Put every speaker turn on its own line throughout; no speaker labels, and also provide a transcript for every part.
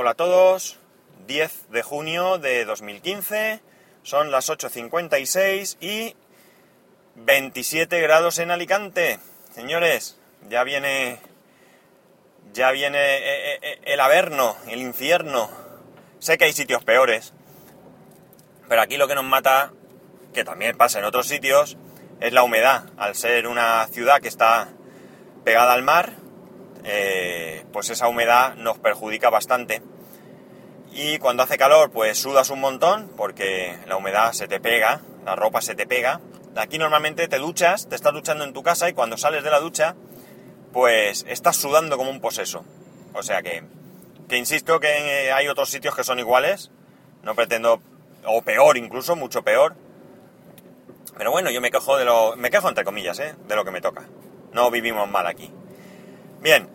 Hola a todos, 10 de junio de 2015, son las 8.56 y 27 grados en Alicante. Señores, ya viene ya viene eh, eh, eh, el averno, el infierno. Sé que hay sitios peores, pero aquí lo que nos mata, que también pasa en otros sitios, es la humedad. Al ser una ciudad que está pegada al mar, pues esa humedad nos perjudica bastante. Y cuando hace calor, pues sudas un montón, porque la humedad se te pega, la ropa se te pega. Aquí normalmente te duchas, te estás duchando en tu casa y cuando sales de la ducha, pues estás sudando como un poseso. O sea que, que insisto que hay otros sitios que son iguales, no pretendo, o peor incluso, mucho peor. Pero bueno, yo me quejo de lo, me quejo entre comillas, ¿eh? de lo que me toca. No vivimos mal aquí. Bien,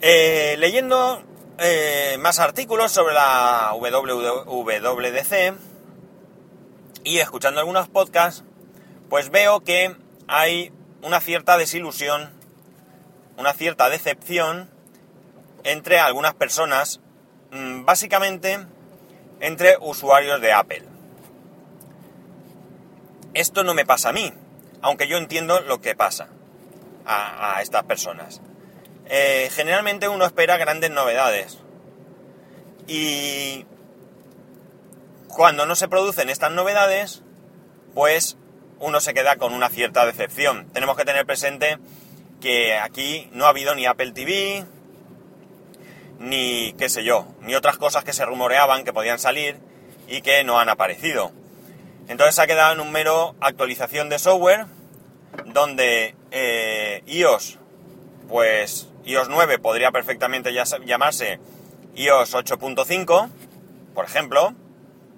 eh, leyendo eh, más artículos sobre la WWDC y escuchando algunos podcasts, pues veo que hay una cierta desilusión, una cierta decepción entre algunas personas, mm, básicamente entre usuarios de Apple. Esto no me pasa a mí, aunque yo entiendo lo que pasa a, estas personas. Eh, generalmente uno espera grandes novedades y cuando no se producen estas novedades, pues uno se queda con una cierta decepción. Tenemos que tener presente que aquí no ha habido ni Apple TV, ni qué sé yo, ni otras cosas que se rumoreaban que podían salir y que no han aparecido. Entonces ha quedado en un mero actualización de software donde eh, iOS, pues iOS 9 podría perfectamente llamarse iOS 8.5, por ejemplo,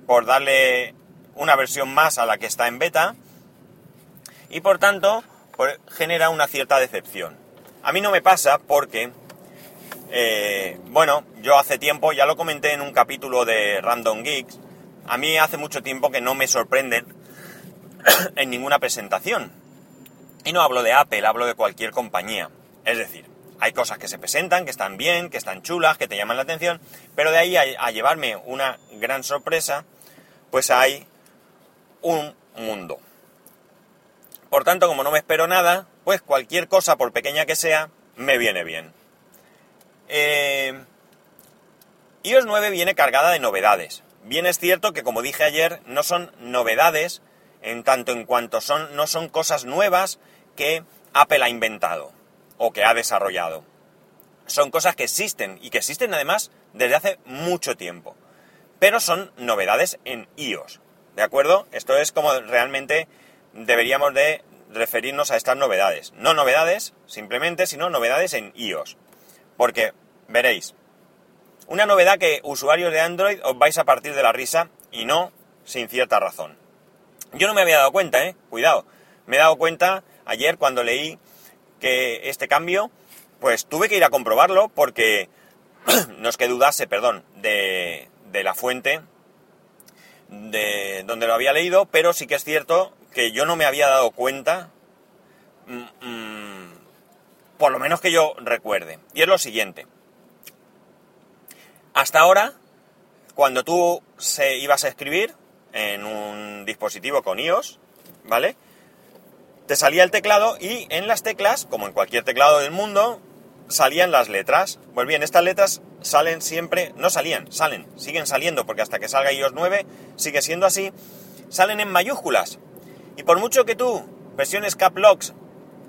por darle una versión más a la que está en beta, y por tanto genera una cierta decepción. A mí no me pasa porque, eh, bueno, yo hace tiempo, ya lo comenté en un capítulo de Random Geeks, a mí hace mucho tiempo que no me sorprenden en ninguna presentación. Y no hablo de Apple, hablo de cualquier compañía. Es decir, hay cosas que se presentan, que están bien, que están chulas, que te llaman la atención, pero de ahí a, llevarme una gran sorpresa, pues hay un mundo. Por tanto, como no me espero nada, pues cualquier cosa, por pequeña que sea, me viene bien. Eh, iOS 9 viene cargada de novedades. Bien es cierto que, como dije ayer, no son novedades en tanto en cuanto son, no son cosas nuevas que Apple ha inventado o que ha desarrollado. Son cosas que existen y que existen además desde hace mucho tiempo. Pero son novedades en iOS. ¿De acuerdo? Esto es como realmente deberíamos de referirnos a estas novedades. No novedades simplemente, sino novedades en iOS. Porque, veréis, una novedad que usuarios de Android os vais a partir de la risa y no sin cierta razón. Yo no me había dado cuenta, ¿eh? Cuidado. Me he dado cuenta ayer cuando leí que este cambio, pues tuve que ir a comprobarlo porque no es que dudase, perdón, de, de la fuente de donde lo había leído, pero sí que es cierto que yo no me había dado cuenta, mm, mm, por lo menos que yo recuerde. Y es lo siguiente. Hasta ahora, cuando tú se ibas a escribir en un dispositivo con iOS, ¿vale? Te salía el teclado y en las teclas, como en cualquier teclado del mundo, salían las letras. Pues bien, estas letras salen siempre, no salían, salen, siguen saliendo, porque hasta que salga iOS 9 sigue siendo así, salen en mayúsculas. Y por mucho que tú presiones cap locks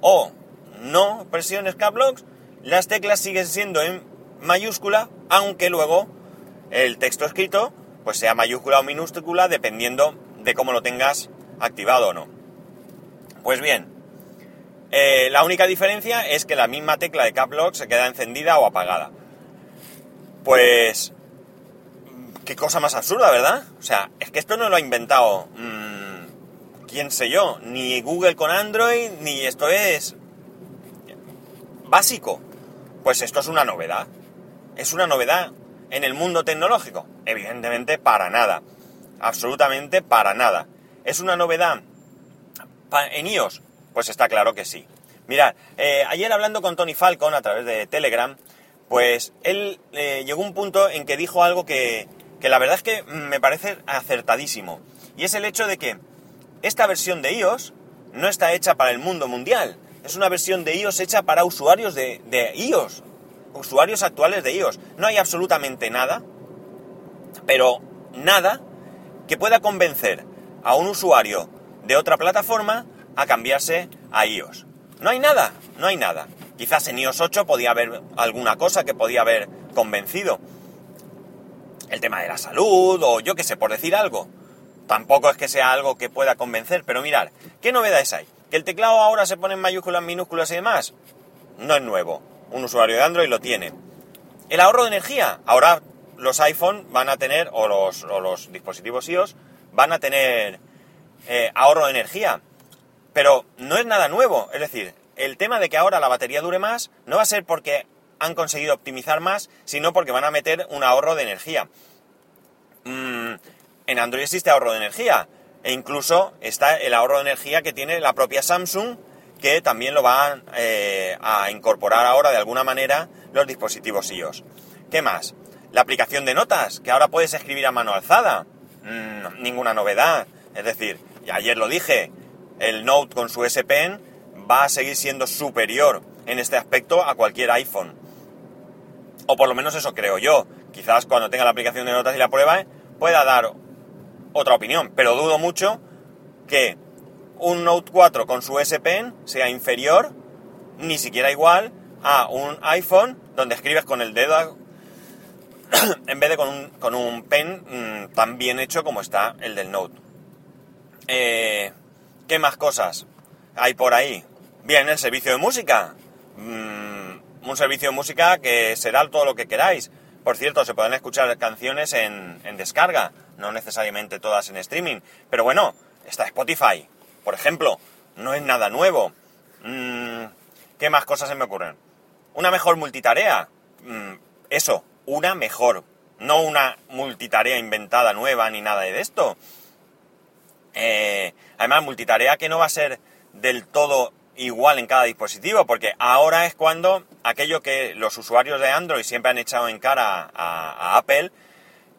o no presiones cap locks, las teclas siguen siendo en mayúscula, aunque luego el texto escrito pues sea mayúscula o minúscula dependiendo de cómo lo tengas activado o no. Pues bien, eh, la única diferencia es que la misma tecla de Cap Lock se queda encendida o apagada. Pues... Qué cosa más absurda, ¿verdad? O sea, es que esto no lo ha inventado... Mmm, ¿Quién sé yo? Ni Google con Android, ni esto es... Básico. Pues esto es una novedad. ¿Es una novedad en el mundo tecnológico? Evidentemente para nada. Absolutamente para nada. ¿Es una novedad en iOS? Pues está claro que sí. Mirad, eh, ayer hablando con Tony Falcon a través de Telegram, Pues él eh, llegó a un punto en que dijo algo que, que la verdad es que me parece acertadísimo. Y es el hecho de que esta versión de iOS no está hecha para el mundo mundial. Es una versión de iOS hecha para usuarios de, de iOS, usuarios actuales de iOS. No hay absolutamente nada, pero nada que pueda convencer a un usuario de otra plataforma a cambiarse a iOS. No hay nada, no hay nada. Quizás en iOS 8 podía haber alguna cosa que podía haber convencido. El tema de la salud o yo qué sé, por decir algo. Tampoco es que sea algo que pueda convencer, pero mirar, ¿qué novedades hay? ¿Que el teclado ahora se pone en mayúsculas, minúsculas y demás? No es nuevo. Un usuario de Android lo tiene. El ahorro de energía. Ahora los iPhone van a tener, o los, los dispositivos iOS, van a tener eh, ahorro de energía. Pero no es nada nuevo. Es decir, el tema de que ahora la batería dure más no va a ser porque han conseguido optimizar más, sino porque van a meter un ahorro de energía. Mm, en Android existe ahorro de energía. E incluso está el ahorro de energía que tiene la propia Samsung, que también lo van eh, a incorporar ahora de alguna manera los dispositivos iOS. ¿Qué más? La aplicación de notas, que ahora puedes escribir a mano alzada. Mm, ninguna novedad. Es decir, y ayer lo dije, el Note con su S Pen va a seguir siendo superior en este aspecto a cualquier iPhone. O por lo menos eso creo yo. Quizás cuando tenga la aplicación de notas y la prueba pueda dar otra opinión, pero dudo mucho que un Note 4 con su S Pen sea inferior, ni siquiera igual, a un iPhone donde escribes con el dedo en vez de con un, con un pen mm, tan bien hecho como está el del Note. Eh, ¿Qué más cosas hay por ahí? Bien, el servicio de música. Mm, un servicio de música que será todo lo que queráis. Por cierto, se pueden escuchar canciones en, descarga, no necesariamente todas en streaming. Pero bueno, está Spotify, por ejemplo. No es nada nuevo. Mm, ¿Qué más cosas se me ocurren? Una mejor multitarea. Mm, eso, una mejor. No una multitarea inventada nueva ni nada de esto. Eh, además, multitarea que no va a ser del todo igual en cada dispositivo, porque ahora es cuando aquello que los usuarios de Android siempre han echado en cara a, Apple,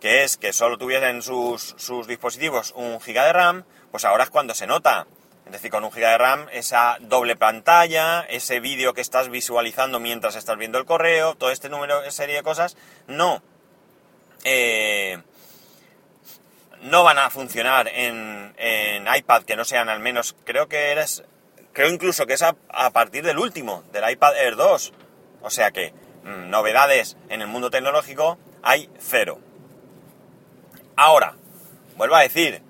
que es que solo tuvieran sus, sus dispositivos un giga de RAM, pues ahora es cuando se nota. Es decir, con un giga de RAM, esa doble pantalla, ese vídeo que estás visualizando mientras estás viendo el correo, todo este número, serie de cosas, no. Eh, no van a funcionar en, iPad que no sean al menos, creo que eres, creo incluso que es a, partir del último, del iPad Air 2. O sea que mm, novedades en el mundo tecnológico hay cero. Ahora, vuelvo a decir,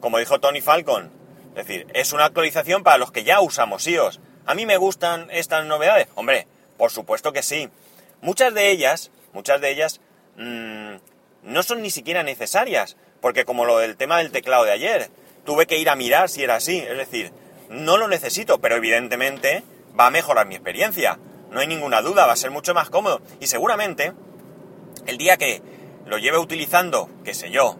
como dijo Tony Falcon, es decir, es una actualización para los que ya usamos iOS. ¿A mí me gustan estas novedades? Hombre, por supuesto que sí. Muchas de ellas, muchas de ellas mm, no son ni siquiera necesarias. Porque como lo del tema del teclado de ayer, tuve que ir a mirar si era así. Es decir, no lo necesito, pero evidentemente va a mejorar mi experiencia. No hay ninguna duda, va a ser mucho más cómodo. Y seguramente, el día que lo lleve utilizando, qué sé yo,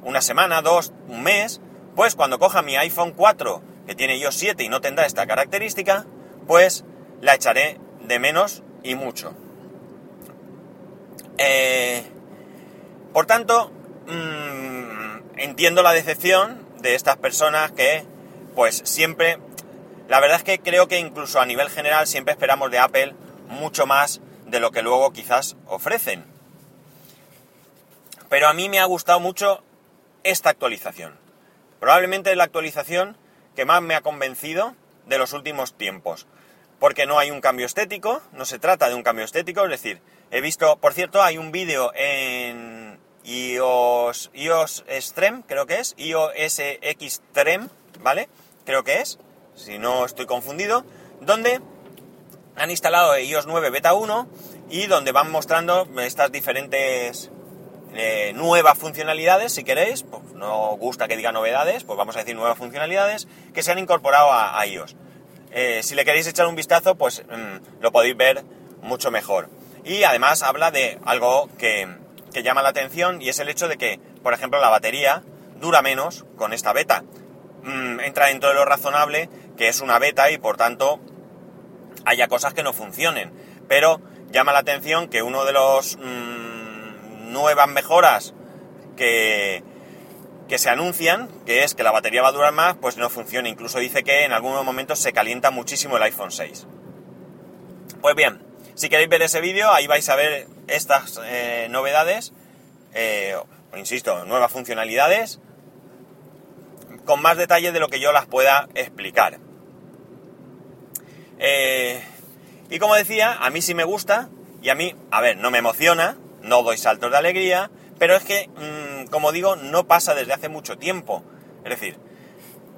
una semana, dos, un mes, pues cuando coja mi iPhone 4, que tiene iOS 7 y no tendrá esta característica, pues la echaré de menos y mucho. Eh, por tanto, Mm, entiendo la decepción de estas personas que, pues siempre, la verdad es que creo que incluso a nivel general siempre esperamos de Apple mucho más de lo que luego quizás ofrecen. Pero a mí me ha gustado mucho esta actualización. Probablemente es la actualización que más me ha convencido de los últimos tiempos. Porque no hay un cambio estético, no se trata de un cambio estético, es decir, he visto, por cierto, hay un vídeo en, iOS, Extreme, creo que es, iOS Extreme, ¿vale? Creo que es, si no estoy confundido, donde han instalado iOS 9 Beta 1 y donde van mostrando estas diferentes eh, nuevas funcionalidades, si queréis, pues no gusta que diga novedades, pues vamos a decir nuevas funcionalidades que se han incorporado a, iOS. Eh, si le queréis echar un vistazo, pues mm, lo podéis ver mucho mejor. Y además habla de algo que, que llama la atención y es el hecho de que, por ejemplo, la batería dura menos con esta beta. Mm, entra dentro de lo razonable que es una beta y por tanto haya cosas que no funcionen. Pero llama la atención que uno de los mm, nuevas mejoras que, que se anuncian, que es que la batería va a durar más, pues no funciona. Incluso dice que en algunos momentos se calienta muchísimo el iPhone 6. Pues bien, si queréis ver ese vídeo, ahí vais a ver estas eh, novedades, eh, insisto, nuevas funcionalidades, con más detalle de lo que yo las pueda explicar. Eh, y como decía, a mí sí me gusta, y a mí, a ver, no me emociona, no doy saltos de alegría, pero es que, mm, como digo, no pasa desde hace mucho tiempo. Es decir,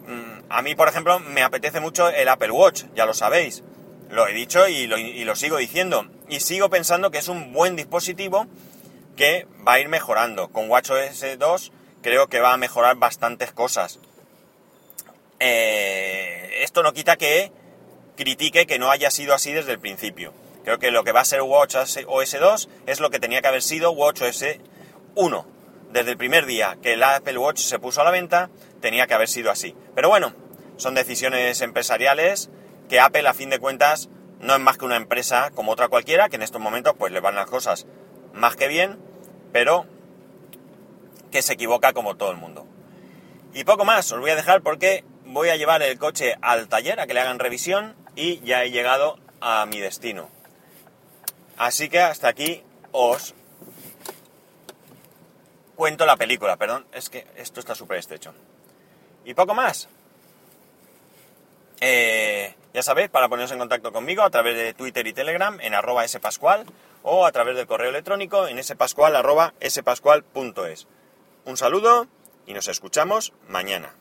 mm, a mí, por ejemplo, me apetece mucho el Apple Watch, ya lo sabéis. Lo he dicho y lo, y lo sigo diciendo. Y sigo pensando que es un buen dispositivo que va a ir mejorando. Con WatchOS 2 creo que va a mejorar bastantes cosas. Eh, esto no quita que critique que no haya sido así desde el principio. Creo que lo que va a ser WatchOS 2 es lo que tenía que haber sido WatchOS 1. Desde el primer día que el Apple Watch se puso a la venta, tenía que haber sido así. Pero bueno, son decisiones empresariales que Apple a fin de cuentas no es más que una empresa como otra cualquiera, que en estos momentos pues le van las cosas más que bien, pero que se equivoca como todo el mundo. Y poco más, os voy a dejar porque voy a llevar el coche al taller a que le hagan revisión y ya he llegado a mi destino. Así que hasta aquí os cuento la película, perdón, es que esto está súper estrecho. Y poco más. Eh, ya sabéis, para poneros en contacto conmigo a través de Twitter y Telegram en arroba spascual o a través del correo electrónico en spascual arroba spascual.es. Un saludo y nos escuchamos mañana.